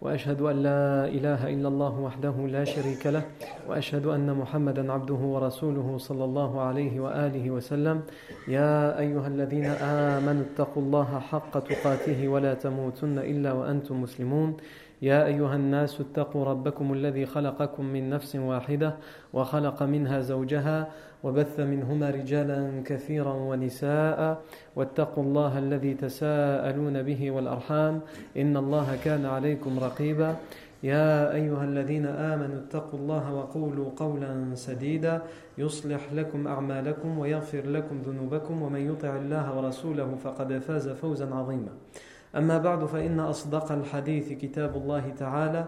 وأشهد أن لا إله إلا الله وحده لا شريك له وأشهد أن محمدا عبده ورسوله صلى الله عليه وآله وسلم. يا أيها الذين آمنوا اتقوا الله حق تقاته ولا تموتن إلا وأنتم مسلمون. يا أيها الناس اتقوا ربكم الذي خلقكم من نفس واحدة وخلق منها زوجها وبث منهما رجالا كثيرا ونساء واتقوا الله الذي تساءلون به والأرحام إن الله كان عليكم رقيبا. يا أيها الذين آمنوا اتقوا الله وقولوا قولا سديدا. يصلح لكم أعمالكم ويغفر لكم ذنوبكم ومن يطع الله ورسوله فقد فاز فوزا عظيما. أما بعد فإن أصدق الحديث كتاب الله تعالى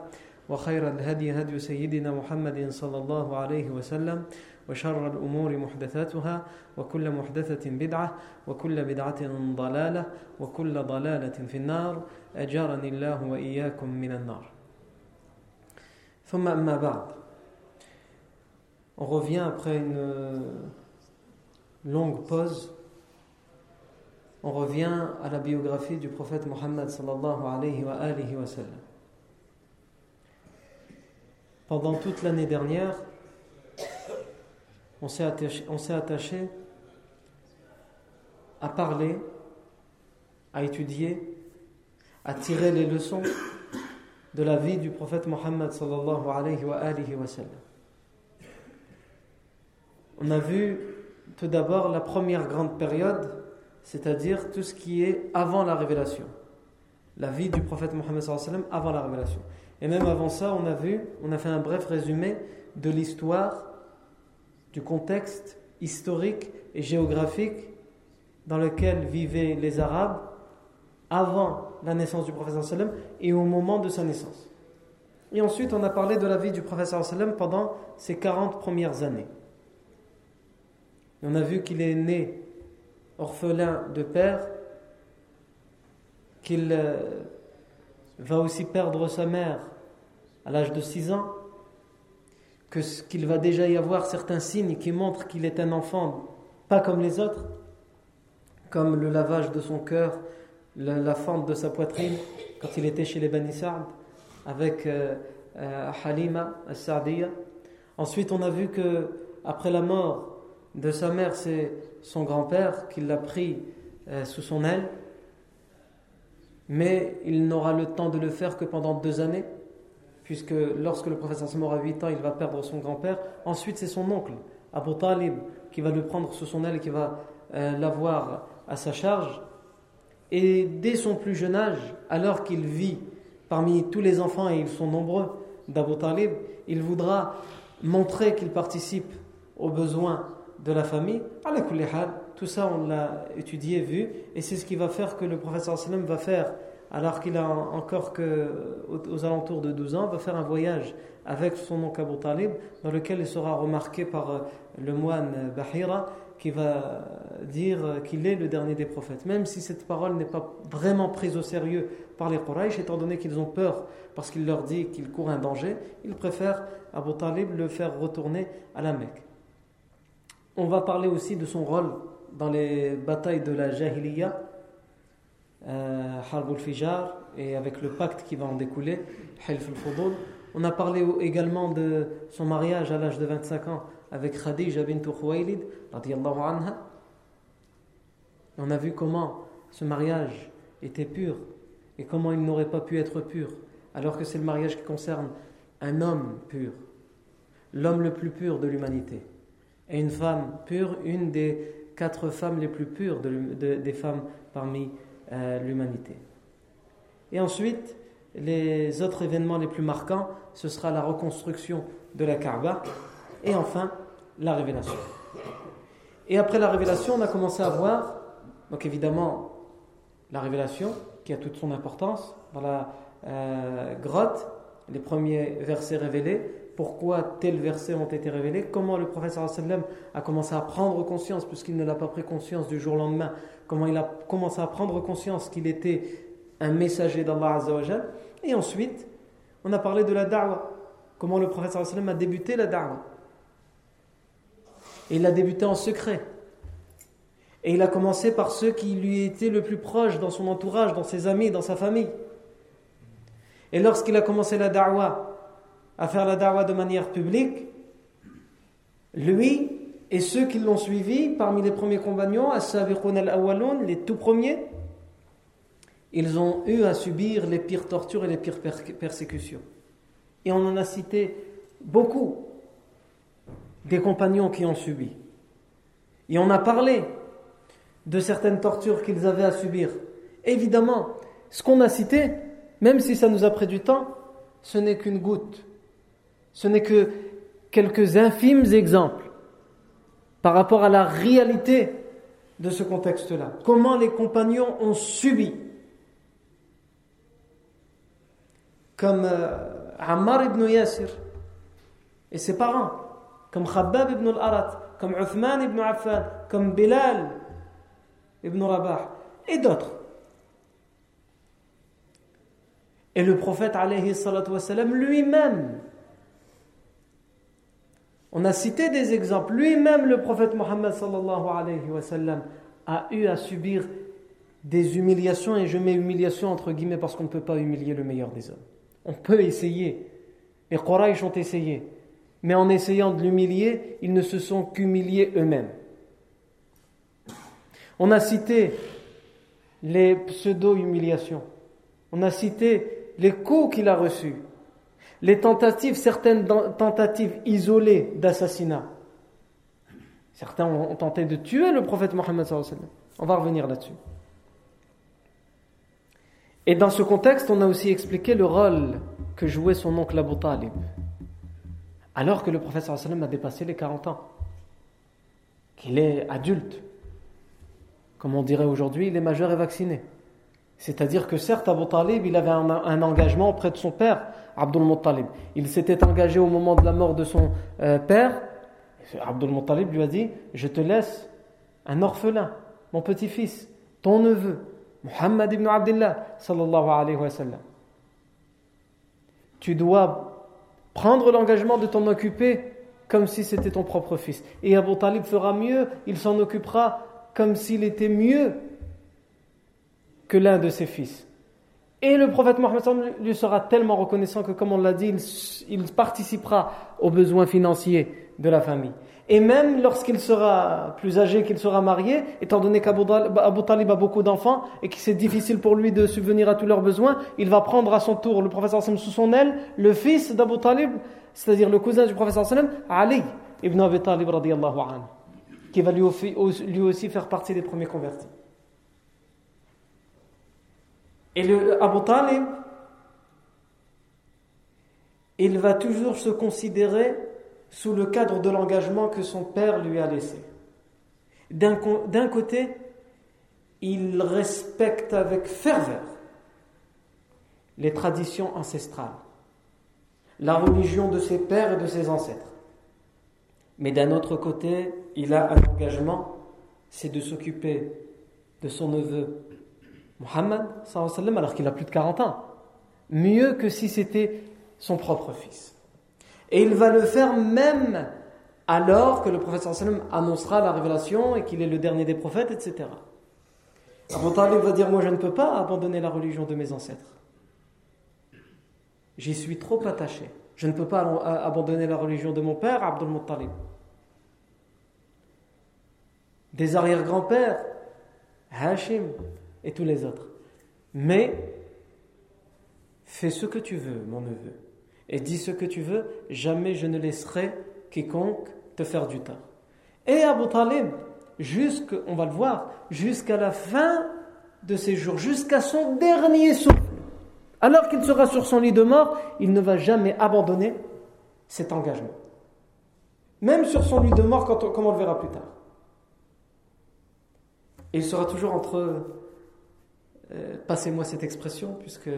وخير الهدي هدي سيدنا محمد صلى الله عليه وسلم وشر الأمور محدثاتها وكل محدثة بدعة وكل بدعة ضلالة وكل ضلالة في النار أجارني الله وإياكم من النار ثم أما بعد On revient après une longue pause. On revient à la biographie du prophète Mohammed sallallahu alayhi wa alihi wa sallam. Pendant toute l'année dernière, on s'est attaché, à parler, à étudier, à tirer les leçons de la vie du prophète Mohammed sallallahu alayhi wa. On a vu tout d'abord la première grande période, c'est-à-dire tout ce qui est avant la révélation. La vie du prophète Mohammed sallallahu alayhi wa avant la révélation. Et même avant ça, on a vu, on a fait un bref résumé de l'histoire du contexte historique et géographique dans lequel vivaient les Arabes avant la naissance du prophète sallam et au moment de sa naissance. Et ensuite, on a parlé de la vie du prophète sallam pendant ses 40 premières années. on a vu qu'il est né orphelin de père, qu'il euh, va aussi perdre sa mère à l'âge de 6 ans, qu'il va déjà y avoir certains signes qui montrent qu'il est un enfant pas comme les autres, comme le lavage de son cœur, la, fente de sa poitrine, quand il était chez les Bani avec euh, euh, Halima al-Sa'diya. Ensuite, on a vu que après la mort de sa mère, c'est son grand-père qui l'a pris euh, sous son aile, mais il n'aura le temps de le faire que pendant deux années puisque lorsque le professeur Sam aura 8 ans, il va perdre son grand-père. Ensuite, c'est son oncle, Abu Talib, qui va le prendre sous son aile qui va euh, l'avoir à sa charge. Et dès son plus jeune âge, alors qu'il vit parmi tous les enfants, et ils sont nombreux, d'Abu Talib, il voudra montrer qu'il participe aux besoins de la famille. Tout ça, on l'a étudié, vu, et c'est ce qui va faire que le professeur sallam va faire alors qu'il a encore que aux, alentours de 12 ans, va faire un voyage avec son oncle Abu Talib, dans lequel il sera remarqué par euh, le moine Bahira, qui va dire qu'il est le dernier des prophètes. Même si cette parole n'est pas vraiment prise au sérieux par les Quraysh, étant donné qu'ils ont peur parce qu'il leur dit qu'il court un danger, ils préfèrent Abu Talib le faire retourner à la Mecque. On va parler aussi de son rôle dans les batailles de la Jahiliya, euh, Harb al-Fijar et avec le pacte qui va en découler, Hilf al-Fudul. On a parlé également de son mariage à l'âge de 25 ans avec Khadija bint Khuwaylid, anha. On a vu comment ce mariage était pur et comment il n'aurait pas pu être pur, alors que c'est le mariage qui concerne un homme pur, l'homme le plus pur de l'humanité, et une femme pure, une des quatre femmes les plus pures des femmes parmi euh, l'humanité. Et ensuite, les autres événements les plus marquants, ce sera la reconstruction de la Kaaba et enfin la révélation. Et après la révélation, on a commencé à voir, donc évidemment, la révélation qui a toute son importance dans la euh, grotte, les premiers versets révélés, pourquoi tels versets ont été révélés, comment le professeur a commencé à prendre conscience, puisqu'il ne l'a pas pris conscience du jour au lendemain, comment il a commencé à prendre conscience qu'il était un messager d'Allah Azzawajal. Et ensuite, on a parlé de la da'wah, comment le sallam a débuté la da'wah. Et il a débuté en secret. Et il a commencé par ceux qui lui étaient le plus proches dans son entourage, dans ses amis, dans sa famille. Et lorsqu'il a commencé la da'wah, à faire la da'wah de manière publique, lui et ceux qui l'ont suivi, parmi les premiers compagnons, al-Awwalun, les tout premiers, ils ont eu à subir les pires tortures et les pires persécutions. Et on en a cité beaucoup des compagnons qui ont subi. Et on a parlé de certaines tortures qu'ils avaient à subir. Évidemment, ce qu'on a cité, même si ça nous a pris du temps, ce n'est qu'une goutte. Ce n'est que quelques infimes exemples par rapport à la réalité de ce contexte-là. Comment les compagnons ont subi. Comme euh, Ammar ibn Yasir et ses parents, comme Khabbab ibn al-Arat, comme Uthman ibn Affan, comme Bilal ibn Rabah et d'autres. Et le prophète alayhi lui-même on a cité des exemples. Lui-même, le prophète Mohammed a eu à subir des humiliations, et je mets humiliation entre guillemets parce qu'on ne peut pas humilier le meilleur des hommes. On peut essayer. Les Quraysh ont essayé. Mais en essayant de l'humilier, ils ne se sont qu'humiliés eux-mêmes. On a cité les pseudo-humiliations. On a cité les coups qu'il a reçus les tentatives, certaines tentatives isolées d'assassinat. Certains ont tenté de tuer le prophète Mohammed. On va revenir là-dessus. Et dans ce contexte, on a aussi expliqué le rôle que jouait son oncle Abu Talib. Alors que le prophète a dépassé les 40 ans, qu'il est adulte, comme on dirait aujourd'hui, il est majeur et vacciné. C'est-à-dire que certes, Abu Talib, il avait un engagement auprès de son père, Abdul Muttalib. Il s'était engagé au moment de la mort de son euh, père. Abdul Muttalib lui a dit Je te laisse un orphelin, mon petit-fils, ton neveu, Muhammad ibn Abdullah, sallallahu alayhi wa sallam. Tu dois prendre l'engagement de t'en occuper comme si c'était ton propre fils. Et Abu Talib fera mieux, il s'en occupera comme s'il était mieux que l'un de ses fils. Et le prophète Mohammed lui sera tellement reconnaissant que, comme on l'a dit, il, participera aux besoins financiers de la famille. Et même lorsqu'il sera plus âgé, qu'il sera marié, étant donné qu'Abu Talib a beaucoup d'enfants et que c'est difficile pour lui de subvenir à tous leurs besoins, il va prendre à son tour le prophète sous son aile, le fils d'Abu Talib, c'est-à-dire le cousin du prophète Ali ibn Abi Talib qui va lui aussi faire partie des premiers convertis. Et le Abu il va toujours se considérer sous le cadre de l'engagement que son père lui a laissé. D'un côté, il respecte avec ferveur les traditions ancestrales, la religion de ses pères et de ses ancêtres. Mais d'un autre côté, il a un engagement, c'est de s'occuper de son neveu Muhammad, alors qu'il a plus de 40 ans. Mieux que si c'était son propre fils. Et il va le faire même alors que le prophète annoncera la révélation et qu'il est le dernier des prophètes, etc. Abu Talib va dire Moi, je ne peux pas abandonner la religion de mes ancêtres. J'y suis trop attaché. Je ne peux pas abandonner la religion de mon père, Abdul Muttalib. Des arrière-grands-pères, Hashim, et tous les autres. Mais fais ce que tu veux, mon neveu, et dis ce que tu veux, jamais je ne laisserai quiconque te faire du tort. Et Abu Talib, jusque, on va le voir, jusqu'à la fin de ses jours, jusqu'à son dernier souffle, alors qu'il sera sur son lit de mort, il ne va jamais abandonner cet engagement. Même sur son lit de mort, comme on le verra plus tard. il sera toujours entre euh, passez-moi cette expression, puisque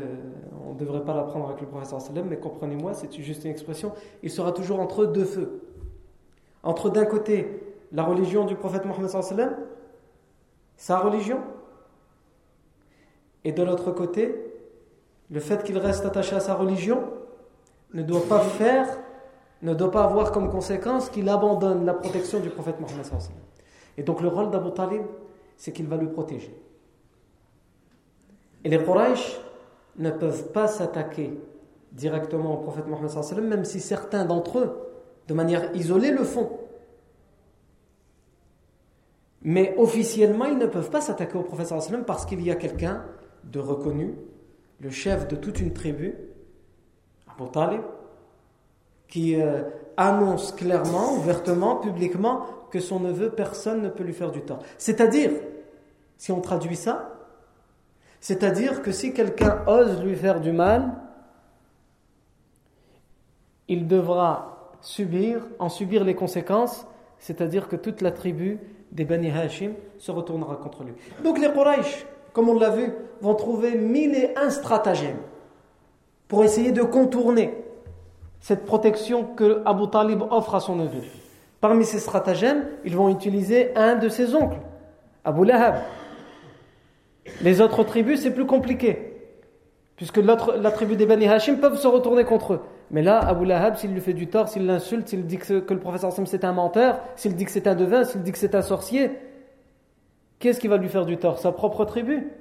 on ne devrait pas la prendre avec le professeur sallam, mais comprenez-moi, c'est juste une expression. Il sera toujours entre deux feux. Entre d'un côté la religion du prophète Mohammed sa religion, Et de l'autre côté, le fait qu'il reste attaché à sa religion ne doit pas faire, ne doit pas avoir comme conséquence qu'il abandonne la protection du prophète Mohammed. Et donc le rôle d'Abu Talib, c'est qu'il va le protéger. Et les Quraysh ne peuvent pas s'attaquer directement au prophète Mohammed, même si certains d'entre eux, de manière isolée, le font. Mais officiellement, ils ne peuvent pas s'attaquer au prophète parce qu'il y a quelqu'un de reconnu, le chef de toute une tribu, Abu Talib, qui euh, annonce clairement, ouvertement, publiquement, que son neveu, personne ne peut lui faire du tort. C'est-à-dire, si on traduit ça, c'est-à-dire que si quelqu'un ose lui faire du mal, il devra subir, en subir les conséquences, c'est-à-dire que toute la tribu des Bani Hashim se retournera contre lui. Donc les Quraysh, comme on l'a vu, vont trouver mille et un stratagèmes pour essayer de contourner cette protection que Abu Talib offre à son neveu. Parmi ces stratagèmes, ils vont utiliser un de ses oncles, Abu Lahab. Les autres tribus, c'est plus compliqué. Puisque la tribu des Bani Hashim peuvent se retourner contre eux. Mais là, Abu Lahab, s'il lui fait du tort, s'il l'insulte, s'il dit que, le professeur Sam c'est un menteur, s'il dit que c'est un devin, s'il dit que c'est un sorcier, qu'est-ce qui va lui faire du tort? Sa propre tribu?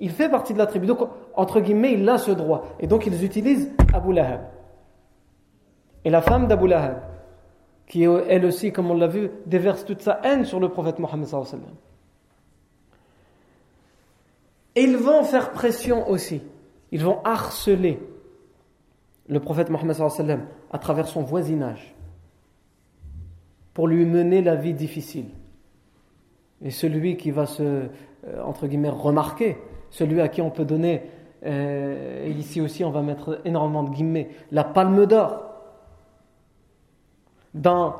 Il fait partie de la tribu. Donc, entre guillemets, il a ce droit. Et donc, ils utilisent Abu Lahab. Et la femme d'Abu Lahab, qui elle aussi, comme on l'a vu, déverse toute sa haine sur le prophète Mohammed sallallahu Et ils vont faire pression aussi. Ils vont harceler le prophète Mohammed à travers son voisinage pour lui mener la vie difficile. Et celui qui va se, euh, entre guillemets, remarquer, celui à qui on peut donner, euh, et ici aussi on va mettre énormément de guillemets, la palme d'or, dans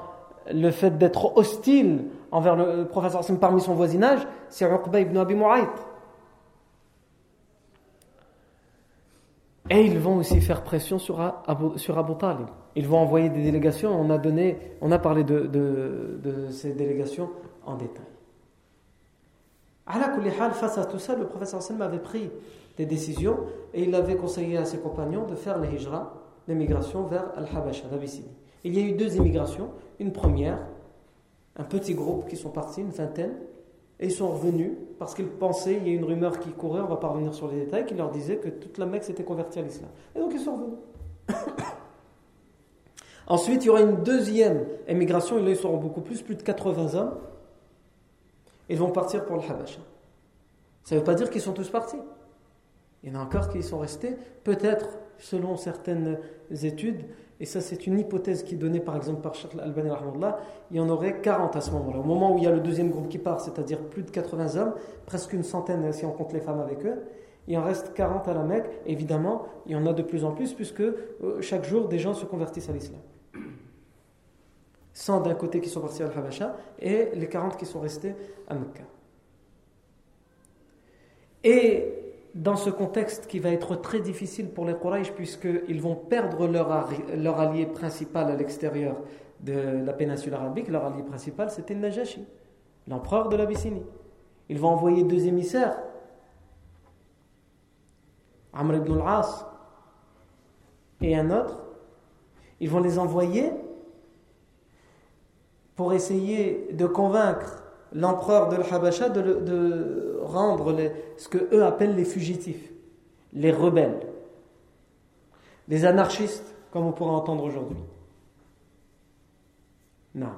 le fait d'être hostile envers le professeur parmi son voisinage, c'est Uqba ibn Abi Mu'ayt. Et ils vont aussi faire pression sur Abu, sur Talib. Ils vont envoyer des délégations. On a, donné, on a parlé de, de, ces délégations en détail. Face à tout ça, le professeur Sallam avait pris des décisions et il avait conseillé à ses compagnons de faire les hijra, l'émigration vers Al-Habasha, l'Abyssinie. Il y a eu deux immigrations. Une première, un petit groupe qui sont partis, une vingtaine, et ils sont revenus parce qu'ils pensaient, il y a une rumeur qui courait, on va pas revenir sur les détails, qui leur disait que toute la Mecque s'était convertie à l'islam. Et donc ils sont revenus. Ensuite, il y aura une deuxième émigration, et là ils seront beaucoup plus, plus de 80 hommes. Ils vont partir pour le Habasha. Ça ne veut pas dire qu'ils sont tous partis. Il y en a encore qui sont restés, peut-être, selon certaines études, et ça c'est une hypothèse qui est donnée par exemple par Sheikh Al-Albani, il y en aurait 40 à ce moment-là. Au moment où il y a le deuxième groupe qui part, c'est-à-dire plus de 80 hommes, presque une centaine si on compte les femmes avec eux, il en reste 40 à la Mecque. Évidemment, il y en a de plus en plus puisque euh, chaque jour des gens se convertissent à l'islam. 100 d'un côté qui sont partis à Al-Habasha et les 40 qui sont restés à Mecca. Et dans ce contexte qui va être très difficile pour les Quraysh puisqu'ils vont perdre leur, leur allié principal à l'extérieur de la péninsule arabique, leur allié principal c'était Najashi, l'empereur de l'Abyssinie. Ils vont envoyer deux émissaires, Amr ibn al-As et un autre. Ils vont les envoyer pour essayer de convaincre l'empereur de l'Habasha de, rendre ce que eux appellent les fugitifs, les rebelles, les anarchistes, comme on pourrait entendre aujourd'hui. Non.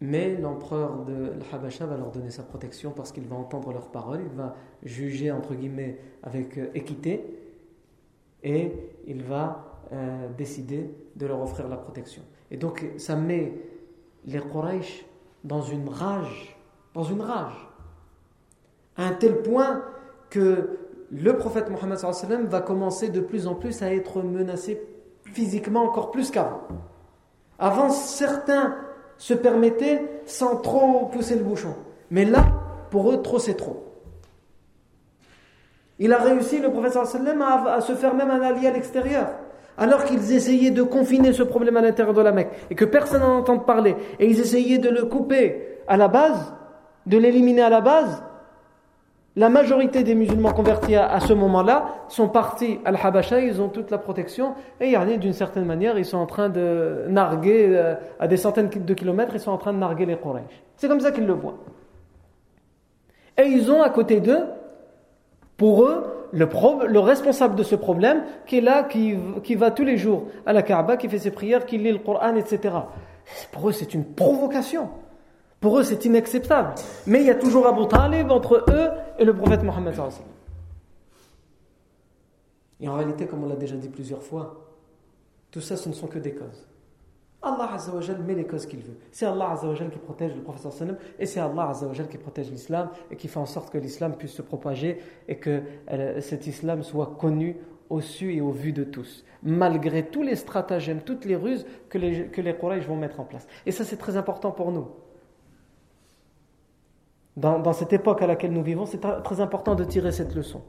Mais l'empereur de l'Habasha va leur donner sa protection parce qu'il va entendre leurs paroles, il va juger entre guillemets avec euh, équité et il va euh, décider de leur offrir la protection. Et donc ça met les Quraysh dans une rage, dans une rage, à un tel point que le prophète Mohammed va commencer de plus en plus à être menacé physiquement encore plus qu'avant. Avant, certains se permettaient sans trop pousser le bouchon. Mais là, pour eux, trop c'est trop. Il a réussi, le prophète à, à se faire même un allié à l'extérieur alors qu'ils essayaient de confiner ce problème à l'intérieur de la Mecque et que personne n'en entend parler, et ils essayaient de le couper à la base, de l'éliminer à la base, la majorité des musulmans convertis à, ce moment-là sont partis à Al-Habasha, ils ont toute la protection, et d'une certaine manière, ils sont en train de narguer, euh, à des centaines de kilomètres, ils sont en train de narguer les Quraysh. C'est comme ça qu'ils le voient. Et ils ont à côté d'eux, pour eux, le, le, responsable de ce problème, qui est là, qui, qui, va tous les jours à la Kaaba, qui fait ses prières, qui lit le Coran, etc. Pour eux, c'est une provocation. Pour eux, c'est inacceptable. Mais il y a toujours Abu Talib entre eux et le prophète Mohammed. Et en réalité, comme on l'a déjà dit plusieurs fois, tout ça, ce ne sont que des causes. Allah Azzawajal met les causes qu'il veut. C'est Allah Azzawajal qui protège le prophète sallam et c'est Allah Azzawajal qui protège l'islam et qui fait en sorte que l'islam puisse se propager et que euh, cet islam soit connu au su et au vu de tous, malgré tous les stratagèmes, toutes les ruses que les, que les Quraysh vont mettre en place. Et ça, c'est très important pour nous. Dans, cette époque à laquelle nous vivons, c'est très important de tirer cette leçon.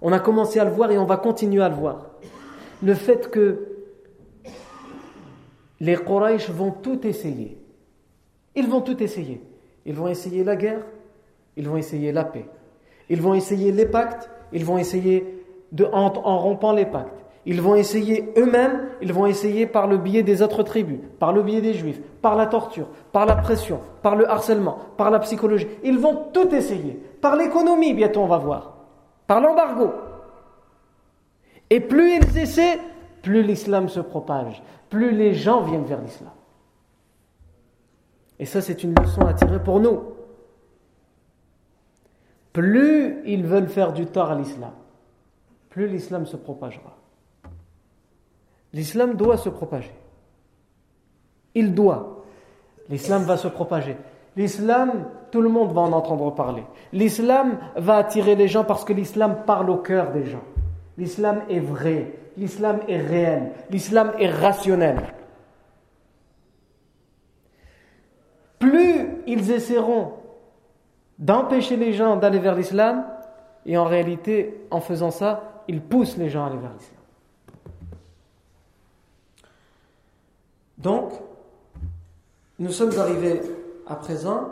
On a commencé à le voir et on va continuer à le voir. Le fait que les Quraysh vont tout essayer. Ils vont tout essayer. Ils vont essayer la guerre, ils vont essayer la paix, ils vont essayer les pactes, ils vont essayer de, en, rompant les pactes. Ils vont essayer eux-mêmes, ils vont essayer par le biais des autres tribus, par le biais des juifs, par la torture, par la pression, par le harcèlement, par la psychologie. Ils vont tout essayer. Par l'économie, bientôt on va voir. Par l'embargo. Et plus ils essaient, plus l'islam se propage plus les gens viennent vers l'islam. Et ça, c'est une leçon à tirer pour nous. Plus ils veulent faire du tort à l'islam, plus l'islam se propagera. L'islam doit se propager. Il doit. L'islam va se propager. L'islam, tout le monde va en entendre parler. L'islam va attirer les gens parce que l'islam parle au cœur des gens. L'islam est vrai l'islam est réel, l'islam est rationnel. Plus ils essaieront d'empêcher les gens d'aller vers l'islam, et en réalité, en faisant ça, ils poussent les gens à aller vers l'islam. Donc, nous sommes arrivés à présent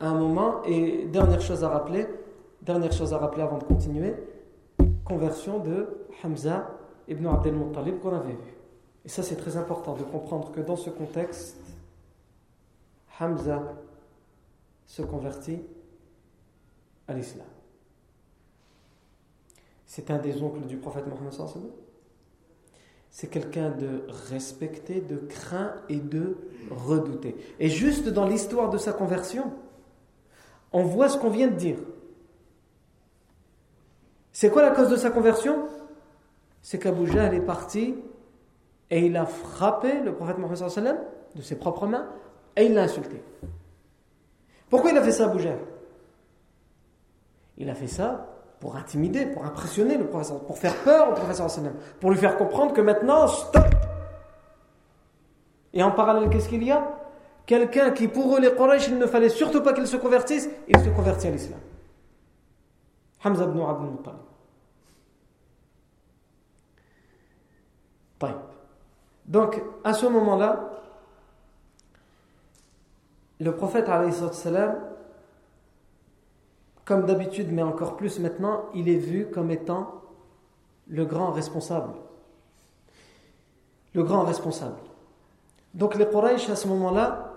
à un moment, et dernière chose à rappeler, dernière chose à rappeler avant de continuer, conversion de Hamza Ibn Abdel Muttalib qu'on avait vu. Et ça, c'est très important de comprendre que dans ce contexte, Hamza se convertit à l'islam. C'est un des oncles du prophète Mohammed. C'est quelqu'un de respecté, de craint et de redouté. Et juste dans l'histoire de sa conversion, on voit ce qu'on vient de dire. C'est quoi la cause de sa conversion? C'est qu'Abu Jahl est parti et il a frappé le prophète Mohammed de ses propres mains et il l'a insulté. Pourquoi il a fait ça, Abu Il a fait ça pour intimider, pour impressionner le prophète, pour faire peur au prophète pour lui faire comprendre que maintenant, stop Et en parallèle, qu'est-ce qu'il y a? Quelqu'un qui, pour eux, les Quraysh, il ne fallait surtout pas qu'il se convertisse, il se convertit à l'islam. Hamza ibn Abdul Muttalib. Donc, à ce moment-là, le prophète, comme d'habitude, mais encore plus maintenant, il est vu comme étant le grand responsable. Le grand responsable. Donc les Quraysh, à ce moment-là,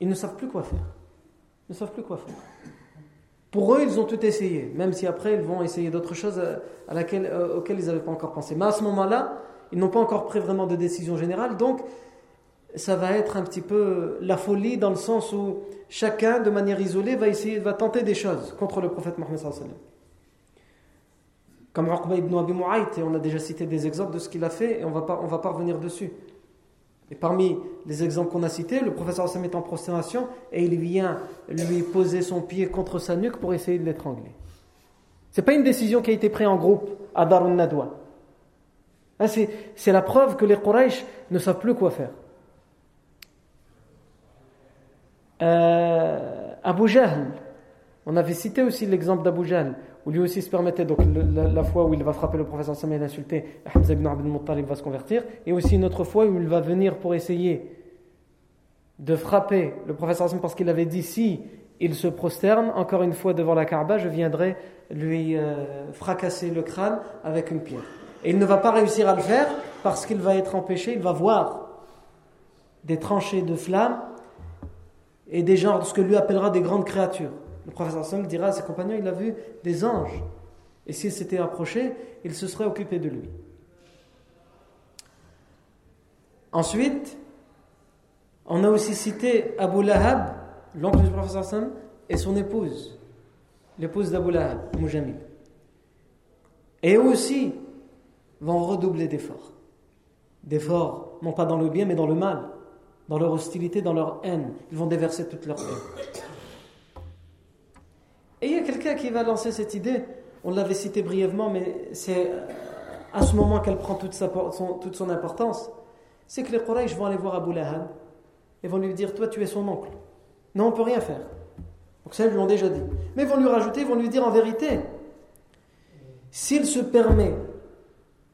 ils ne savent plus quoi faire. Ils ne savent plus quoi faire. Pour eux, ils ont tout essayé, même si après, ils vont essayer d'autres choses laquelle, euh, auxquelles ils n'avaient pas encore pensé. Mais à ce moment-là, ils n'ont pas encore pris vraiment de décision générale, donc ça va être un petit peu la folie dans le sens où chacun, de manière isolée, va essayer, va tenter des choses contre le prophète Mohammed Comme Uqba ibn Abi Mu'ayt, et on a déjà cité des exemples de ce qu'il a fait, et on va va pas revenir dessus. Et parmi les exemples qu'on a cités, le professeur Hassan est en prosternation et il vient lui poser son pied contre sa nuque pour essayer de l'étrangler. Ce n'est pas une décision qui a été prise en groupe à Darun Nadwa. Hein, c'est la preuve que les Quraysh ne savent plus quoi faire. Euh, Abu Jahl, on avait cité aussi l'exemple d'Abu Jahl, où lui aussi se permettait, donc la, fois où il va frapper le professeur Sam et l'insulter, Hamza ibn Abdul Muttalib va se convertir, et aussi une autre fois où il va venir pour essayer de frapper le professeur Sam parce qu'il avait dit si il se prosterne encore une fois devant la Kaaba, je viendrai lui euh, fracasser le crâne avec une pierre. Et il ne va pas réussir à le faire parce qu'il va être empêché, il va voir des tranchées de flammes et des genres, ce que lui appellera des grandes créatures. Le professeur Sam dira à ses compagnons, il a vu des anges. Et s'il s'était approché, il se serait occupé de lui. Ensuite, on a aussi cité Abu Lahab, l'oncle du professeur Sam, et son épouse, l'épouse d'Abu Lahab, Mujamil. Et eux aussi vont redoubler d'efforts. D'efforts, non pas dans le bien, mais dans le mal, dans leur hostilité, dans leur haine. Ils vont déverser toute leur haine. Et il y a quelqu'un qui va lancer cette idée, on l'avait cité brièvement, mais c'est à ce moment qu'elle prend toute, son, importance. C'est que les Quraysh vont aller voir Abu Lahab et vont lui dire Toi, tu es son oncle. Non, on ne peut rien faire. Donc ça, ils l'ont déjà dit. Mais ils vont lui rajouter, ils vont lui dire en vérité s'il se permet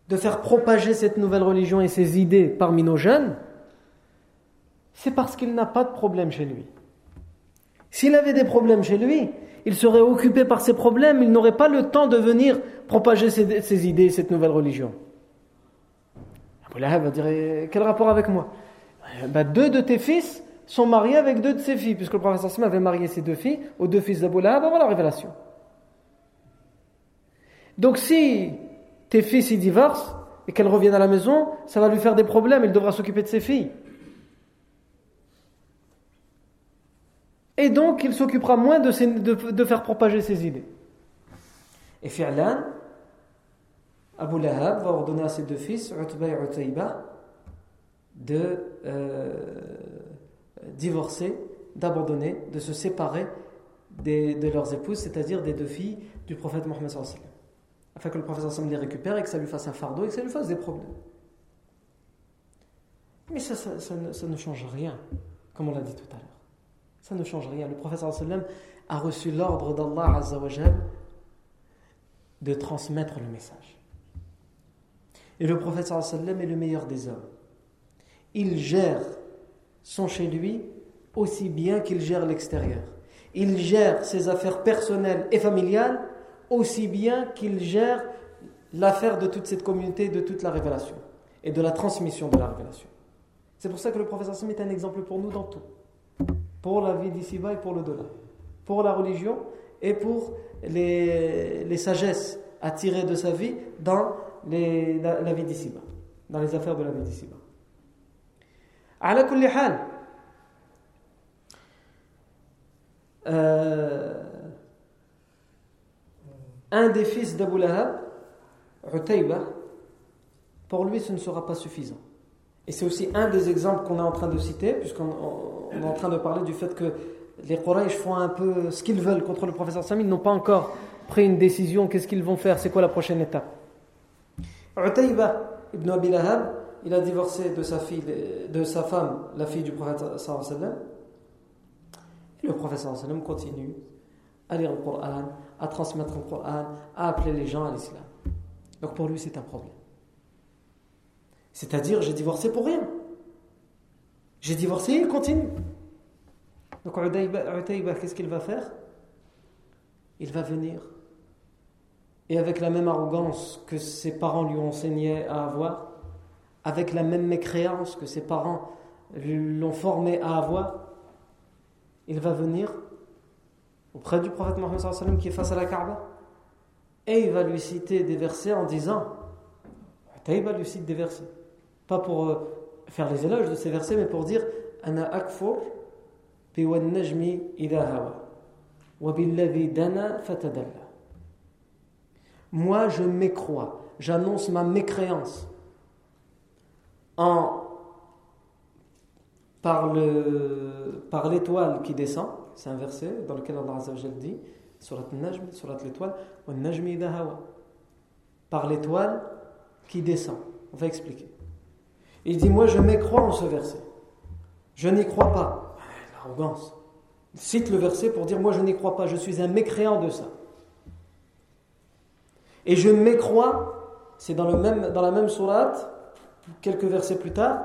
de faire propager cette nouvelle religion et ses idées parmi nos jeunes, c'est parce qu'il n'a pas de problème chez lui. S'il avait des problèmes chez lui, il serait occupé par ses problèmes, il n'aurait pas le temps de venir propager ses, idées, cette nouvelle religion. Abu Lahab va dire Quel rapport avec moi? Ben, Deux de tes fils sont mariés avec deux de ses filles, puisque le professeur avait marié ses deux filles aux deux fils d'Abu Lahab avant la révélation. Donc si tes fils y divorcent et qu'elles reviennent à la maison, ça va lui faire des problèmes, il devra s'occuper de ses filles. Et donc, il s'occupera moins de, faire propager ses idées. Et Fi'lan, Abu Lahab va ordonner à ses deux fils, Utba et Utayba, de euh, divorcer, d'abandonner, de se séparer de leurs épouses, c'est-à-dire des deux filles du prophète Mohammed afin que le prophète les récupère et que ça lui fasse un fardeau et que ça lui fasse des problèmes. Mais ça, ça ne change rien, comme on l'a dit tout à l'heure. Ça ne change rien. Le prophète a reçu l'ordre d'Allah de transmettre le message. Et le prophète est le meilleur des hommes. Il gère son chez lui aussi bien qu'il gère l'extérieur. Il gère ses affaires personnelles et familiales aussi bien qu'il gère l'affaire de toute cette communauté, de toute la révélation et de la transmission de la révélation. C'est pour ça que le prophète est un exemple pour nous dans tout pour la vie d'ici-bas et pour le delà, pour la religion et pour les, les sagesses à tirer de sa vie dans les, la, vie d'ici-bas, dans les affaires de la vie d'ici-bas. Euh, un des fils d'Abu Lahab, pour lui ce ne sera pas suffisant. Et c'est aussi un des exemples qu'on est en train de citer, puisqu'on est en train de parler du fait que les Quraysh font un peu ce qu'ils veulent contre le professeur Sam. Ils n'ont pas encore pris une décision. Qu'est-ce qu'ils vont faire? C'est quoi la prochaine étape? Utayba ibn Abi Lahab, il a divorcé de sa, fille, de sa femme, la fille du prophète sallam. Et le prophète sallam continue à lire le Coran, à transmettre le Coran, à appeler les gens à l'islam. Donc pour lui, c'est un problème. C'est-à-dire, j'ai divorcé pour rien. J'ai divorcé, il continue. Donc, Utayba, qu'est-ce qu'il va faire? Il va venir. Et avec la même arrogance que ses parents lui ont enseigné à avoir, avec la même mécréance que ses parents l'ont formé à avoir, il va venir auprès du prophète Mohammed qui est face à la Kaaba et il va lui citer des versets en disant Utayba lui cite des versets pas pour euh, faire les éloges de ces versets, mais pour dire Ana akfur najmi idha wa dana fatadalla. Moi, je m'écrois, j'annonce ma mécréance en par le par l'étoile qui descend, c'est un verset dans lequel Allah Azza dit surat Najm, surat l'étoile, wa najmi idha Par l'étoile qui descend. On va expliquer. Il dit Moi, je m'écrois en ce verset. Je n'y crois pas. L'arrogance. Il cite le verset pour dire Moi, je n'y crois pas. Je suis un mécréant de ça. Et je m'écrois, c'est dans, dans la même sourate, quelques versets plus tard,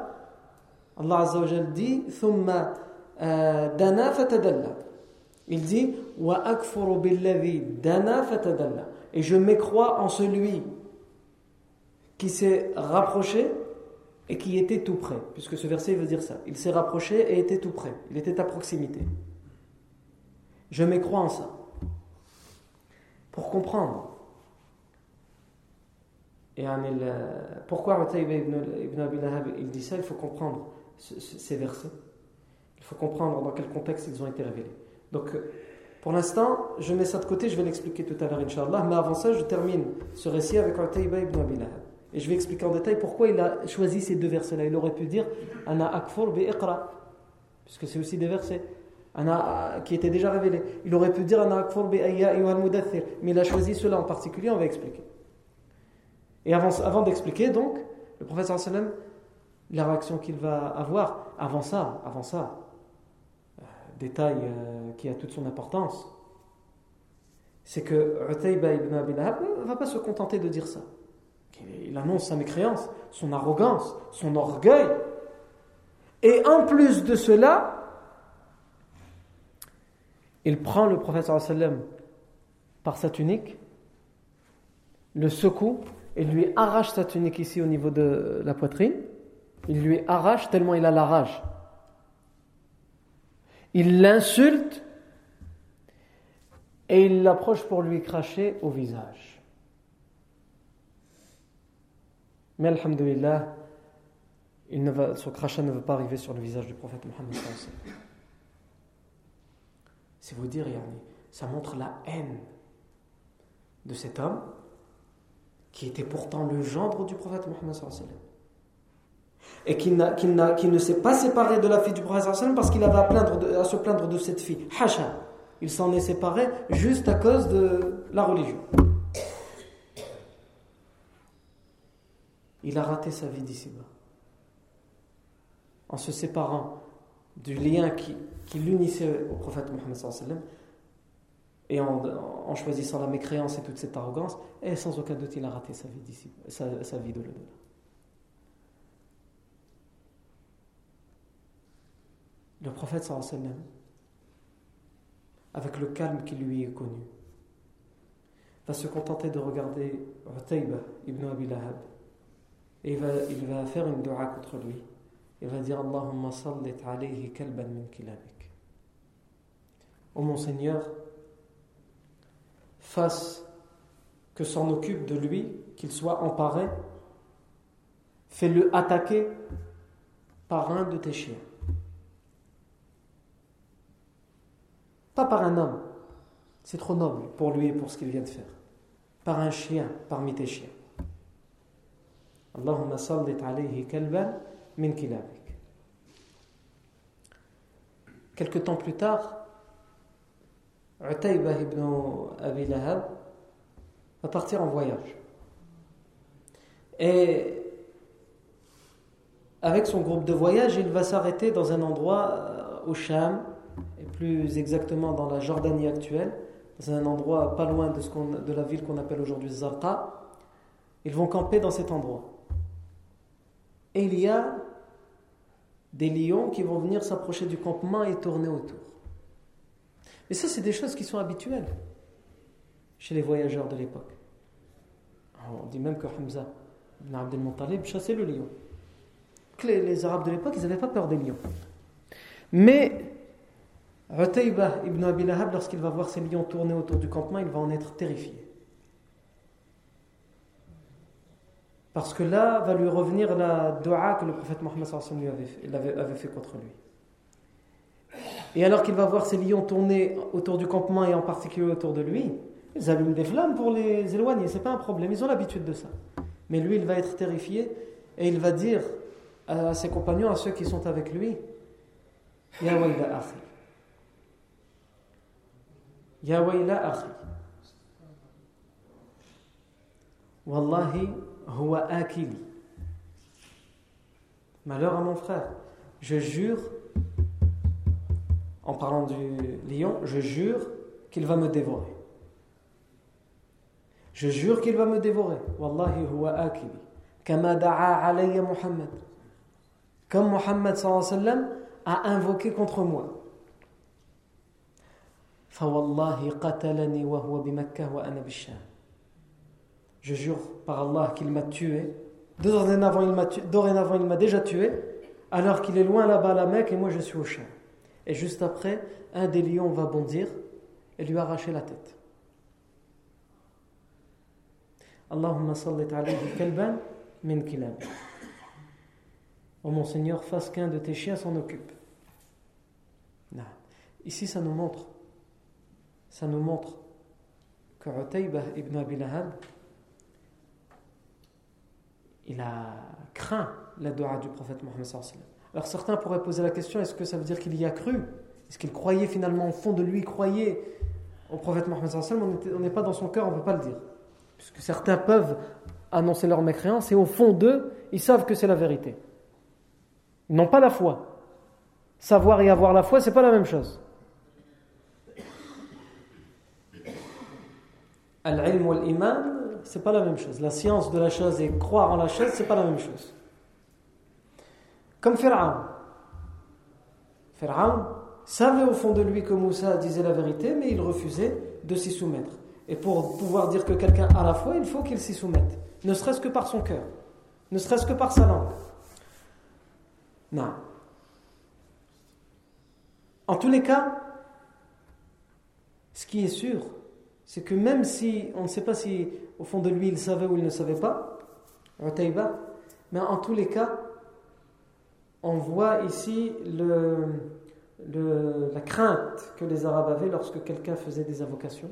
Allah Azza wa dit Thumma euh, dana fatadalla. Il dit Et je m'écrois en celui qui s'est rapproché et qui était tout près. Puisque ce verset veut dire ça. Il s'est rapproché et était tout près. Il était à proximité. Je m'écrois en ça. Pour comprendre. Et pourquoi ibn, ibn Abi Lahab il dit ça? Il faut comprendre ces versets. Il faut comprendre dans quel contexte ils ont été révélés. Donc, euh, pour l'instant, je mets ça de côté, je vais l'expliquer tout à l'heure, Inch'Allah. Mais avant ça, je termine ce récit avec Utayba ibn Abi Lahab. Et je vais expliquer en détail pourquoi il a choisi ces deux versets-là. Il aurait pu dire Ana akfur bi iqra, puisque c'est aussi des versets Ana, qui étaient déjà révélés. Il aurait pu dire Ana akfur bi mudathir, mais il a choisi cela en particulier, on va expliquer. Et avant, d'expliquer, donc, le professeur sallam, la réaction qu'il va avoir, avant ça, avant ça, euh, détail euh, qui a toute son importance, c'est que Utayba ibn Abi ne va pas se contenter de dire ça. Il annonce sa mécréance, son arrogance, son orgueil. Et en plus de cela, il prend le prophète par sa tunique, le secoue et lui arrache sa tunique ici au niveau de la poitrine. Il lui arrache tellement il a la rage. Il l'insulte et il l'approche pour lui cracher au visage. Mais Alhamdulillah, il ne va, son crachat ne veut pas arriver sur le visage du prophète Mohammed. C'est vous dire, ça montre la haine de cet homme qui était pourtant le gendre du prophète Mohammed et qui, qui, ne s'est pas séparé de la fille du prophète parce qu'il avait à, plaindre à se plaindre de cette fille. Hacha. Il s'en est séparé juste à cause de la religion. Il a raté sa vie d'ici-bas. En se séparant du lien qui, l'unissait au prophète Mohammed et en, choisissant la mécréance et toute cette arrogance, et sans aucun doute il a raté sa vie, d'ici, sa vie de l'au-delà. Le prophète sallam, avec le calme qui lui est connu, va se contenter de regarder Utayba ibn Abi Lahab et il va, faire une dua contre lui. Il va dire Allahumma sallit alayhi kalban min. Ô mon Seigneur, fasse que s'en occupe de lui, qu'il soit emparé, fais-le attaquer par un de tes chiens. Pas par un homme, c'est trop noble pour lui et pour ce qu'il vient de faire. Par un chien parmi tes chiens. Allahumma. Quelque temps plus tard, Utayba ibn Abi Lahab va partir en voyage. Et avec son groupe de voyage, il va s'arrêter dans un endroit euh, au Sham, et plus exactement dans la Jordanie actuelle, dans un endroit pas loin de, de la ville qu'on appelle aujourd'hui Zarqa. Ils vont camper dans cet endroit. Il y a des lions qui vont venir s'approcher du campement et tourner autour. Mais ça, c'est des choses qui sont habituelles chez les voyageurs de l'époque. On dit même que Hamza ibn Abdel chassait le lion. Les, Arabes de l'époque, ils n'avaient pas peur des lions. Mais Utayba ibn Abi Lahab, lorsqu'il va voir ces lions tourner autour du campement, il va en être terrifié. Parce que là va lui revenir la dua que le prophète Mohammed lui avait, avait, fait contre lui. Et alors qu'il va voir ces lions tourner autour du campement et en particulier autour de lui, ils allument des flammes pour les éloigner, c'est pas un problème, ils ont l'habitude de ça. Mais lui, il va être terrifié et il va dire à ses compagnons, à ceux qui sont avec lui, Ya wayla akhi. Ya wayla akhi. Wallahi, Malheur à mon frère. Je jure, en parlant du lion, je jure qu'il va me dévorer. Je jure qu'il va me dévorer. Wallahi huwa akili. Kama da'a alayya Muhammad. Comme Muhammad sallam a invoqué contre moi. Je jure par Allah qu'il m'a tué. Dorénavant, il m'a dorénavant, il m'a déjà tué, alors qu'il est loin là-bas à la Mecque et moi je suis au champ. Et juste après, un des lions va bondir et lui arracher la tête. Allahumma sallit alayhi kalban min. Oh mon Seigneur, fasse qu'un de tes chiens s'en occupe. Ici, ça nous montre, ça nous montre que Utaybah ibn Abi Lahab, il a craint la dua du prophète Mohammed Alors certains pourraient poser la question, est-ce que ça veut dire qu'il y a cru? Est-ce qu'il croyait finalement au fond de lui, croyait au prophète Mohammed On n'est pas dans son cœur, on ne peut pas le dire. Puisque certains peuvent annoncer leur mécréance et au fond d'eux, ils savent que c'est la vérité. Ils n'ont pas la foi. Savoir et avoir la foi, c'est pas la même chose. Al-ilm wal-iman, c'est pas la même chose. La science de la chose et croire en la chose, c'est pas la même chose. Comme Pharaon. Pharaon savait au fond de lui que Moussa disait la vérité, mais il refusait de s'y soumettre. Et pour pouvoir dire que quelqu'un a la foi, il faut qu'il s'y soumette. Ne serait-ce que par son cœur. Ne serait-ce que par sa langue. Non. En tous les cas, ce qui est sûr, c'est que même si on ne sait pas si au fond de lui il savait ou il ne savait pas, mais en tous les cas, on voit ici le, la crainte que les Arabes avaient lorsque quelqu'un faisait des invocations,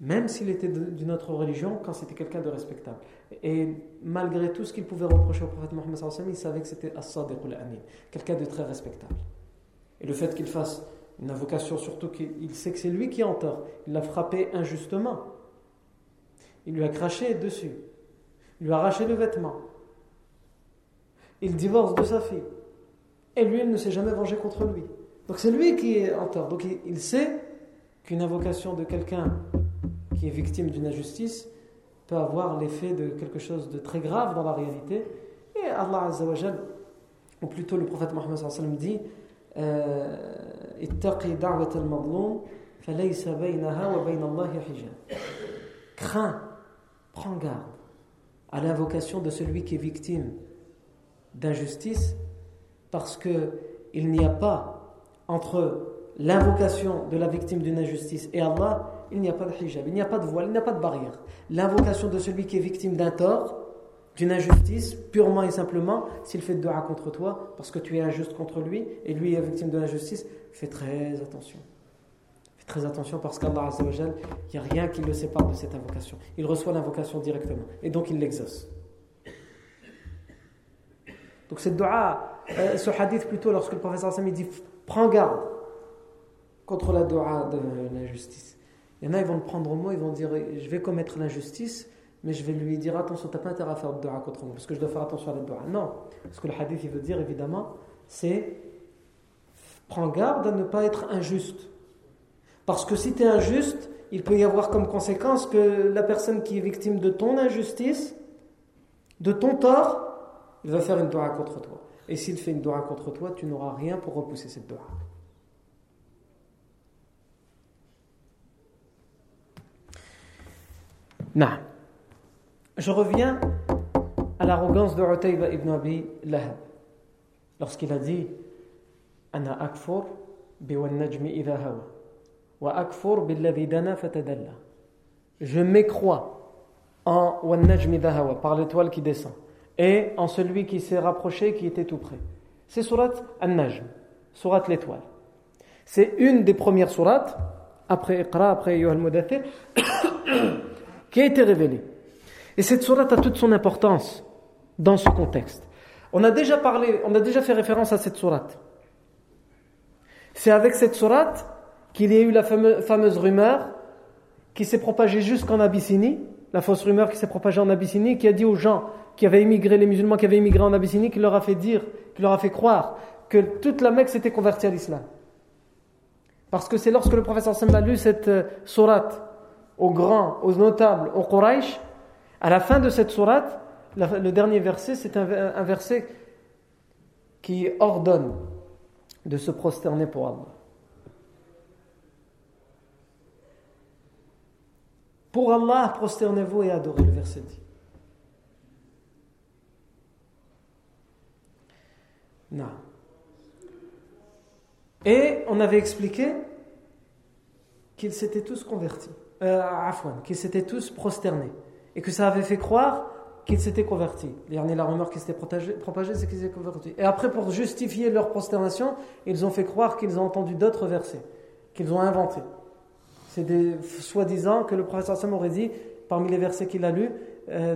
même s'il était d'une autre religion, quand c'était quelqu'un de respectable. Et malgré tout ce qu'il pouvait reprocher au prophète Mohammed, il savait que c'était As-Sadiq al-Amin, quelqu'un de très respectable. Et le fait qu'il fasse une invocation, surtout qu'il sait que c'est lui qui est en tort. Il l'a frappé injustement. Il lui a craché dessus. Il lui a arraché le vêtement. Il divorce de sa fille. Et lui, il ne s'est jamais vengé contre lui. Donc c'est lui qui est en tort. Donc il sait qu'une invocation de quelqu'un qui est victime d'une injustice peut avoir l'effet de quelque chose de très grave dans la réalité. Et Allah Azzawajal, ou plutôt le prophète Mohammed dit Crains, prends garde à l'invocation de celui qui est victime d'injustice parce que il n'y a pas entre l'invocation de la victime d'une injustice et Allah, il n'y a pas de hijab, il n'y a pas de voile, il n'y a pas de barrière. L'invocation de celui qui est victime d'un tort, d'une injustice, purement et simplement, s'il fait dua contre toi, parce que tu es injuste contre lui, et lui est victime de l'injustice, fais très attention. Fais très attention parce qu'Allah il n'y a rien qui le sépare de cette invocation. Il reçoit l'invocation directement, et donc il l'exauce. Donc cette dua, euh, ce hadith plutôt, lorsque le professeur Sam dit prends garde contre la dua de l'injustice. Il y en a, ils vont le prendre au mot, ils vont dire je vais commettre l'injustice, mais je vais lui dire attention, tu n'as pas intérêt à faire de contre moi, parce que je dois faire attention à la dua. Non, ce que le hadith il veut dire évidemment, c'est prends garde à ne pas être injuste. Parce que si tu es injuste, il peut y avoir comme conséquence que la personne qui est victime de ton injustice, de ton tort, il va faire une dua contre toi. Et s'il fait une dua contre toi, tu n'auras rien pour repousser cette dua. Non. Je reviens à l'arrogance de Utayba ibn Abi Lahab lorsqu'il a dit Ana akfur najmi idha wa akfur billadhi dana fatadalla. Je m'écrois en wan najmi par l'étoile qui descend et en celui qui s'est rapproché qui était tout près. C'est surat An-Najm, surat l'étoile. C'est une des premières sourates après Iqra, après Yohal Mudathir qui a été révélée. Et cette sourate a toute son importance dans ce contexte. On a déjà parlé, on a déjà fait référence à cette sourate. C'est avec cette sourate qu'il y a eu la fameuse, rumeur qui s'est propagée jusqu'en Abyssinie, la fausse rumeur qui s'est propagée en Abyssinie, qui a dit aux gens qui avaient immigré, les musulmans qui avaient immigré en Abyssinie, qui leur a fait dire, qui leur a fait croire que toute la Mecque s'était convertie à l'islam. Parce que c'est lorsque le professeur Sam a lu cette euh, sourate aux grands, aux notables, aux Quraysh, à la fin de cette sourate, le dernier verset, c'est un, verset qui ordonne de se prosterner pour Allah. Pour Allah, prosternez-vous et adorez, le verset dit. Non. Et on avait expliqué qu'ils s'étaient tous convertis, euh, qu'ils s'étaient tous prosternés, et que ça avait fait croire qu'ils s'étaient convertis. La rumeur qui s'était propagée, c'est qu'ils s'étaient convertis. Et après, pour justifier leur prosternation, ils ont fait croire qu'ils ont entendu d'autres versets, qu'ils ont inventés. C'est des soi-disant que le professeur Sam aurait dit, parmi les versets qu'il a lus, euh,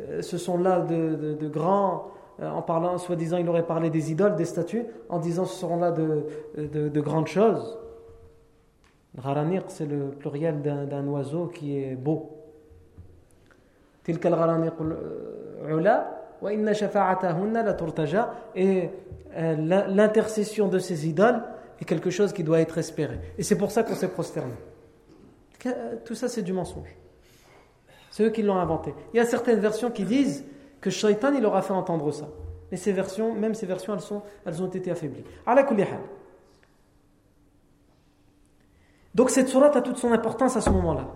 euh, ce sont là de, grands, euh, en parlant, soi-disant, il aurait parlé des idoles, des statues, en disant ce sont là de, de grandes choses. Gharaniq, c'est le pluriel d'un oiseau qui est beau. Et euh, l'intercession de ces idoles est quelque chose qui doit être espéré. Et c'est pour ça qu'on s'est prosterné. Tout ça, c'est du mensonge. C'est eux qui l'ont inventé. Il y a certaines versions qui disent que Shaitan, il leur a fait entendre ça. Et ces versions, même ces versions, elles, sont, elles ont été affaiblies. Donc cette sourate a toute son importance à ce moment-là.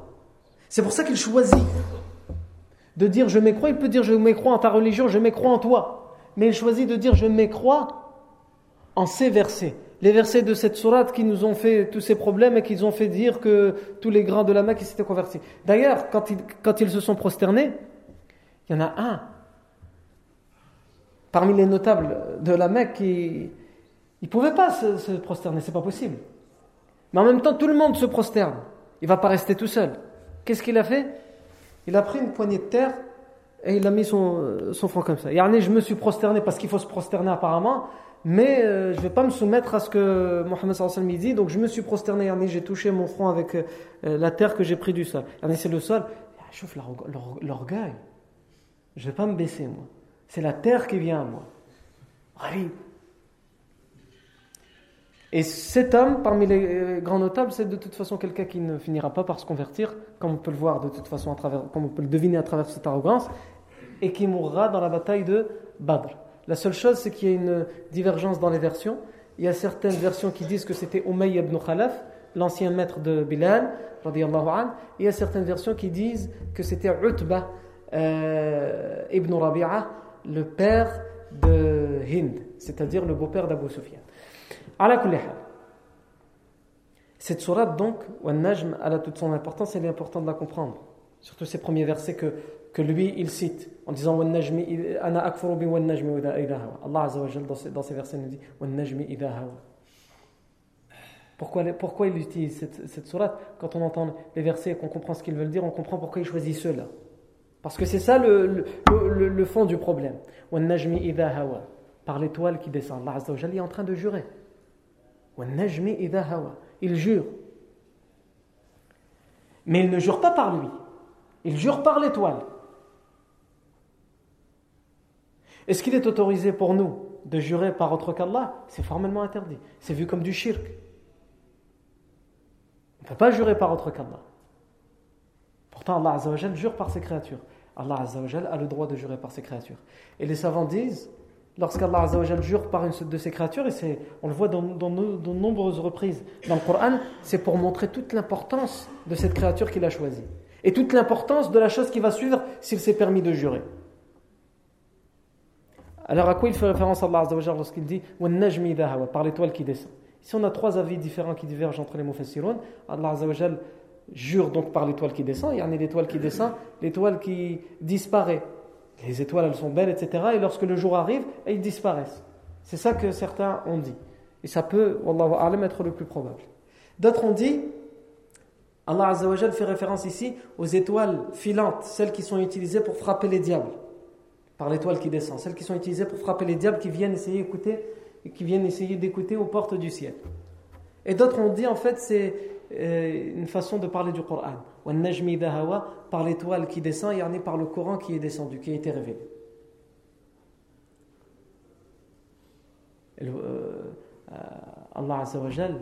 C'est pour ça qu'il choisit de dire je m'écrois. Il peut dire je m'écrois en ta religion, je m'écrois en toi. Mais il choisit de dire je m'écrois en ces versets. Les versets de cette sourate qui nous ont fait tous ces problèmes et qui nous ont fait dire que tous les grands de la Mecque s'étaient convertis. D'ailleurs, quand ils, quand ils se sont prosternés, il y en a un parmi les notables de la Mecque qui ne pouvait pas se, se prosterner, c'est pas possible. Mais en même temps, tout le monde se prosterne. Il ne va pas rester tout seul. Qu'est-ce qu'il a fait? Il a pris une poignée de terre et il a mis son, son front comme ça. Et je me suis prosterné parce qu'il faut se prosterner apparemment, mais euh, je ne vais pas me soumettre à ce que Mohammed sallallahu dit, donc je me suis prosterné. J'ai touché mon front avec euh, la terre que j'ai pris du sol. C'est le sol. Chauffe l'orgueil. Je ne vais pas me baisser, moi. C'est la terre qui vient à moi. Et cet homme, parmi les euh, grands notables, c'est de toute façon quelqu'un qui ne finira pas par se convertir, comme on peut le voir de toute façon à travers, comme on peut le deviner à travers cette arrogance, et qui mourra dans la bataille de Badr. La seule chose, c'est qu'il y a une divergence dans les versions. Il y a certaines versions qui disent que c'était Umayy ibn Khalaf, l'ancien maître de Bilal, an. Il y a certaines versions qui disent que c'était Utbah euh, ibn Rabi'a, le père de Hind, c'est-à-dire le beau-père d'Abu Sufyan. Cette sourate donc, Najm, elle a toute son importance, il est important de la comprendre. Surtout ces premiers versets que, que lui, il cite en disant Allah dans ces versets nous dit pourquoi, pourquoi il utilise cette, cette Quand on entend les versets et qu'on comprend ce qu'ils veulent dire, on comprend pourquoi il choisit ceux-là? Parce que c'est ça le, le, fond du problème. Par l'étoile qui descend. Allah est en train de jurer. Il jure. Mais il ne jure pas par lui. Il jure par l'étoile. Est-ce qu'il est autorisé pour nous de jurer par autre qu'Allah? C'est formellement interdit. C'est vu comme du shirk. On ne peut pas jurer par autre qu'Allah. Pourtant, Allah jure par ses créatures. Allah a le droit de jurer par ses créatures. Et les savants disent lorsqu'Allah Azzawajal jure par une de ses créatures, et on le voit dans, de nombreuses reprises dans le Coran, c'est pour montrer toute l'importance de cette créature qu'il a choisie. Et toute l'importance de la chose qui va suivre s'il s'est permis de jurer. Alors à quoi il fait référence Allah Azzawajal lorsqu'il dit par l'étoile qui descend Ici on a trois avis différents qui divergent entre les mufassirun. Allah Azzawajal jure donc par l'étoile qui descend, il y en a l'étoile qui descend, l'étoile qui disparaît les étoiles, elles sont belles, etc. Et lorsque le jour arrive, elles disparaissent. C'est ça que certains ont dit. Et ça peut, Wallahu a'lam, être le plus probable. D'autres ont dit, Allah Azzawajal fait référence ici aux étoiles filantes, celles qui sont utilisées pour frapper les diables, par l'étoile qui descend, celles qui sont utilisées pour frapper les diables qui viennent essayer d'écouter, qui viennent essayer d'écouter aux portes du ciel. Et d'autres ont dit, en fait, c'est euh, une façon de parler du Coran par l'étoile qui descend, et yani par le Coran qui est descendu, qui a été révélé. Euh, euh, Allah Azzawajal,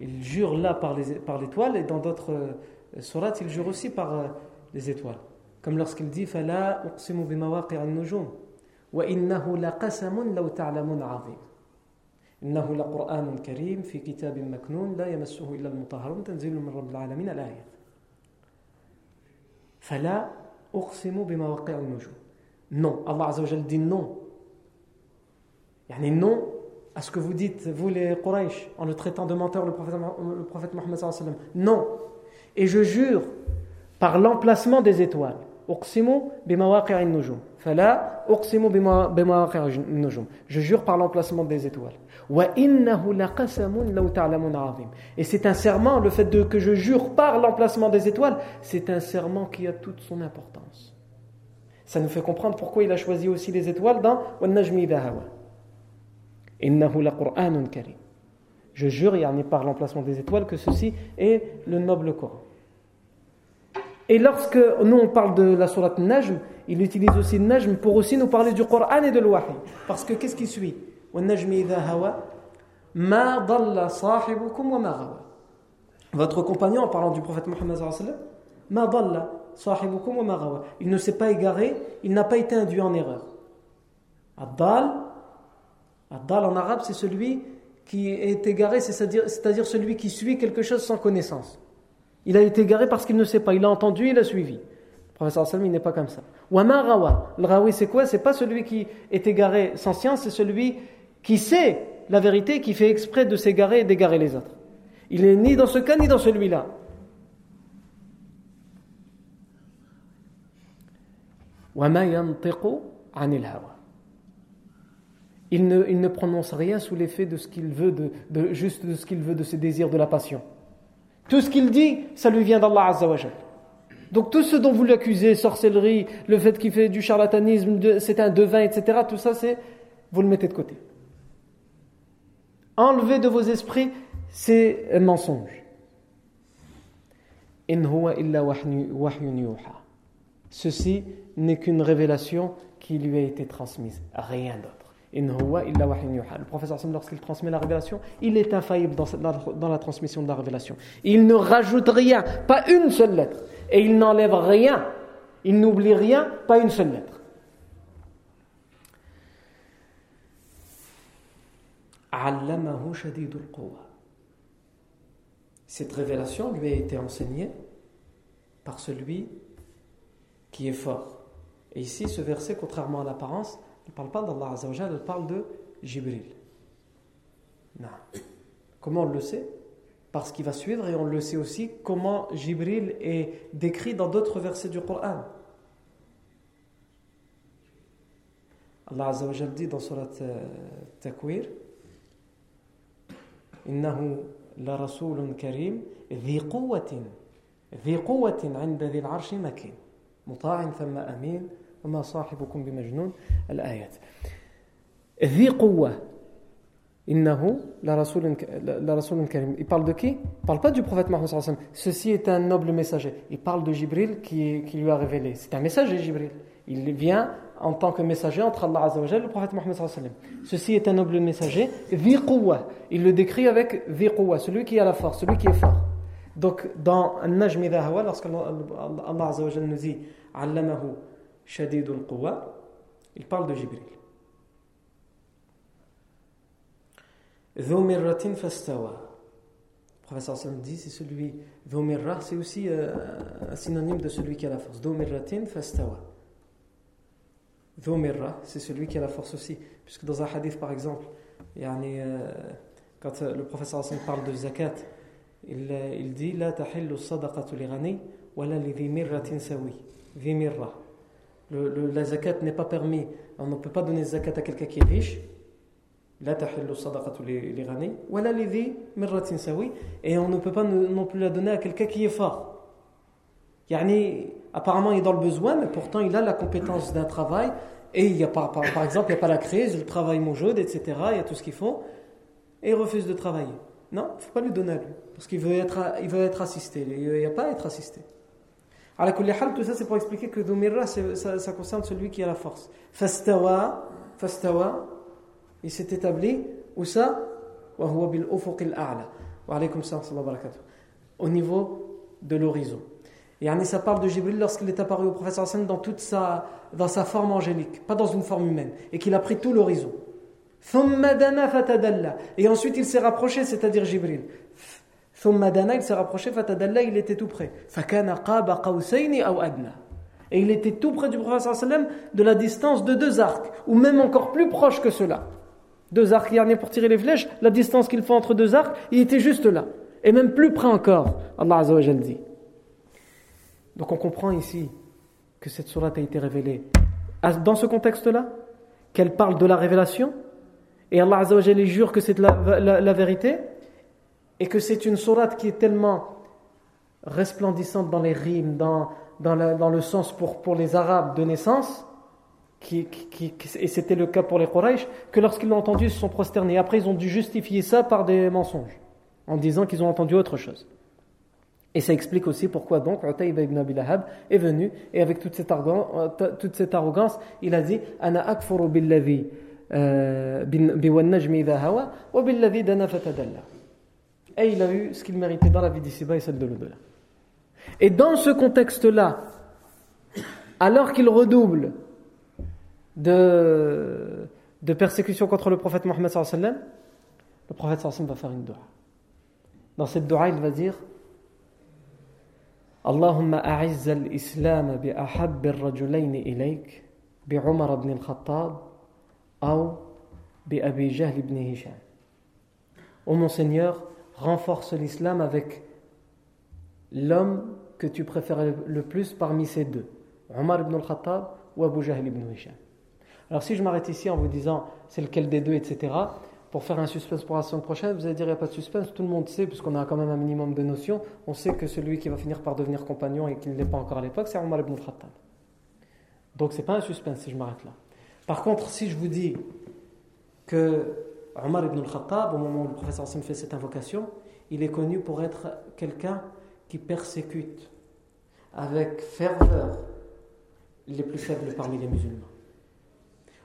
il jure là par l'étoile, et dans d'autres euh, surats, il jure aussi par les étoiles. Comme lorsqu'il dit فَلَا أُقْسِمُ بِمَوَاقِعِ النُّجُومِ وَإِنَّهُ لَقَسَمٌ لَوْ تَعْلَمُونَ عَظِيمٌ إنه لقرآن كريم في كتاب مكنون لا يمسه إلا المطهرون تنزيل من رب العالمين الآية فلا أقسم بمواقع النجوم Non, Allah Azzawajal dit non. Yani non à ce que vous dites, vous les Quraysh, en le traitant de menteur, le prophète, le prophète Mohammed sallam. Non. Et je jure par l'emplacement des étoiles. Uqsimu bimawaqi'in nujum. Je jure par l'emplacement des étoiles. Et c'est un serment, le fait de, que je jure par l'emplacement des étoiles, c'est un serment qui a toute son importance. Ça nous fait comprendre pourquoi il a choisi aussi les étoiles dans Je jure, et par l'emplacement des étoiles, que ceci est le noble Coran. Et lorsque nous on parle de la surat Najm, il utilise aussi Najm pour aussi nous parler du Coran et de l'Wahi. Parce que qu'est-ce qui suit? Votre compagnon, en parlant du prophète Mohammed il ne s'est pas égaré, il n'a pas été induit en erreur. Addal, Addal en arabe, c'est celui qui est égaré, c'est-à-dire celui qui suit quelque chose sans connaissance. Il a été égaré parce qu'il ne sait pas, il a entendu, il a suivi. Le professeur Salmi il n'est pas comme ça. Wamarawa, le rawi c'est quoi? C'est pas celui qui est égaré sans science, c'est celui qui sait la vérité, qui fait exprès de s'égarer et d'égarer les autres. Il n'est ni dans ce cas ni dans celui-là. Il ne, il ne prononce rien sous l'effet de ce qu'il veut, de, juste de ce qu'il veut, de ses désirs, de la passion. Tout ce qu'il dit, ça lui vient d'Allah Azzawajal. Donc tout ce dont vous l'accusez, sorcellerie, le fait qu'il fait du charlatanisme, c'est un devin, etc., tout ça, c'est vous le mettez de côté. Enlevez de vos esprits ces mensonges. Ceci n'est qu'une révélation qui lui a été transmise, rien d'autre. Le professeur lorsqu'il transmet la révélation, il est infaillible dans, dans, la transmission de la révélation. Il ne rajoute rien, pas une seule lettre. Et il n'enlève rien. Il n'oublie rien, pas une seule lettre. Cette révélation lui a été enseignée par celui qui est fort. Et ici, ce verset, contrairement à l'apparence, ne parle pas d'Allah Azzawajal, il parle de Jibril. Non. Comment on le sait Parce qu'il va suivre et on le sait aussi comment Jibril est décrit dans d'autres versets du Coran. Allah Azzawajal dit dans Surat euh, Takwir إنه لرسول كريم ذي قوة ذي قوة عند ذي العرش مكين مطاع ثم أمين وما صاحبكم بمجنون الآيات ذي قوة إنه لرسول لرسول كريم il parle de qui il parle pas du prophète Mohammed sallallahu alayhi wa sallam ceci est un noble messager il parle de Jibril qui, qui lui a révélé c'est un messager Jibril il vient en tant que messager entre Allah Azza et le prophète Mohammed Ceci est un noble messager. Il le décrit avec Viqouwa, celui qui a la force, celui qui est fort. Donc dans Najm Hawa, lorsqu'Allah Azza nous dit Allamahu Shadidul Quwa, il parle de Jibril. Le professeur dit c'est celui, c'est aussi euh, synonyme de celui qui a la force. C'est celui qui a la force aussi. Puisque dans un hadith, par exemple, euh, quand euh, le professeur parle de zakat, il, dit. Le, la zakat n'est pas permis. On ne peut pas donner zakat à quelqu'un qui est riche. Et on ne peut pas non plus la donner à quelqu'un qui est fort. Yani, apparemment, il est dans le besoin, mais pourtant, il a la compétence d'un travail. Et il y a pas, par, exemple, il n'y a pas la crise, le travail moujoud, etc. Il y a tout ce qu'il faut. Et il refuse de travailler. Non, il ne faut pas lui donner à lui. Parce qu'il veut être, il veut être assisté. Il n'y a pas à être assisté. Alors, tout ça, c'est pour expliquer que Domirra, ça, ça, concerne celui qui a la force. Fastawa, fastawa, il s'est établi, où ça? Au niveau de l'horizon. Et ça parle de Jibril lorsqu'il est apparu au prophète dans toute sa, dans sa forme angélique, pas dans une forme humaine, et qu'il a pris tout l'horizon. Et ensuite il s'est rapproché, c'est-à-dire Jibril. Il s'est rapproché, il était tout près. Et il était tout près du prophète de la distance de deux arcs, ou même encore plus proche que cela. Deux arcs, il y en a pour tirer les flèches, la distance qu'il faut entre deux arcs, il était juste là. Et même plus près encore, Allah Azza dit. Donc on comprend ici que cette sourate a été révélée dans ce contexte-là, qu'elle parle de la révélation, et Allah Azza jure que c'est la, vérité, et que c'est une sourate qui est tellement resplendissante dans les rimes, dans, dans, le sens pour, pour les Arabes de naissance, qui, et c'était le cas pour les Quraysh, que lorsqu'ils l'ont entendu, ils se sont prosternés. Après, ils ont dû justifier ça par des mensonges, en disant qu'ils ont entendu autre chose. Et ça explique aussi pourquoi donc Utayba ibn Abi Lahab est venu et avec toute cette, arrogance, euh, toute cette arrogance, il a dit Ana akfuru billazi euh, hawa wa billazi dana fatadalla Et il a eu ce qu'il méritait dans la vie d'ici-bas et celle de l'au-delà. Et dans ce contexte-là, alors qu'il redouble de, de persécution contre le prophète Mohammed le prophète va faire une dua. Dans cette dua, il va dire اللهم أعز الإسلام بأحب الرجلين إليك بعمر بن الخطاب أو بأبي جهل بن هشام Ô mon Seigneur, renforce l'islam avec l'homme que tu préfères le plus parmi ces deux, Omar ibn al-Khattab ou Abu Jahl ibn Hisham. Alors si je m'arrête ici en vous disant c'est lequel des deux, etc., pour faire un suspense pour la semaine prochaine, vous allez dire il n'y a pas de suspense, tout le monde sait, puisqu'on a quand même un minimum de notions, on sait que celui qui va finir par devenir compagnon et qui ne l'est pas encore à l'époque, c'est Omar ibn Khattab. Donc c'est pas un suspense si je m'arrête là. Par contre, si je vous dis que Omar ibn Khattab, au moment où le professeur Hassan fait cette invocation, il est connu pour être quelqu'un qui persécute avec ferveur les plus faibles parmi les musulmans.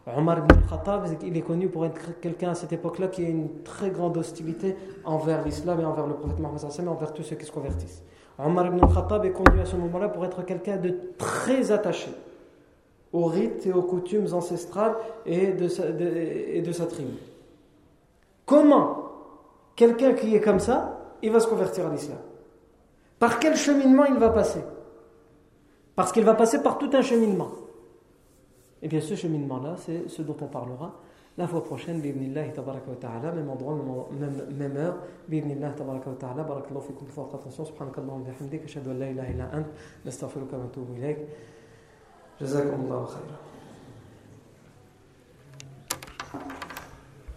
Omar ibn Khattab, il est connu pour être quelqu'un à cette époque-là qui a une très grande hostilité envers l'islam et envers le prophète Mohammed et envers tous ceux qui se convertissent. Omar ibn Khattab est connu à ce moment-là pour être quelqu'un de très attaché aux rites et aux coutumes ancestrales et de sa tribu. Comment quelqu'un qui est comme ça, il va se convertir à l'islam? Par quel cheminement il va passer? Parce qu'il va passer par tout un cheminement. Et bien ce cheminement-là, c'est ce dont on parlera la fois prochaine, bi'ibnillah, tabaraka wa ta'ala, même endroit, même, même heure, bi'ibnillah, tabaraka wa ta'ala, barakallahu fikum, faut attention, subhanakallahu wa bihamdik, ashadu an la ilaha illa ant, nastaghfiruka wa atubu ilayk, jazakumullahu khairan.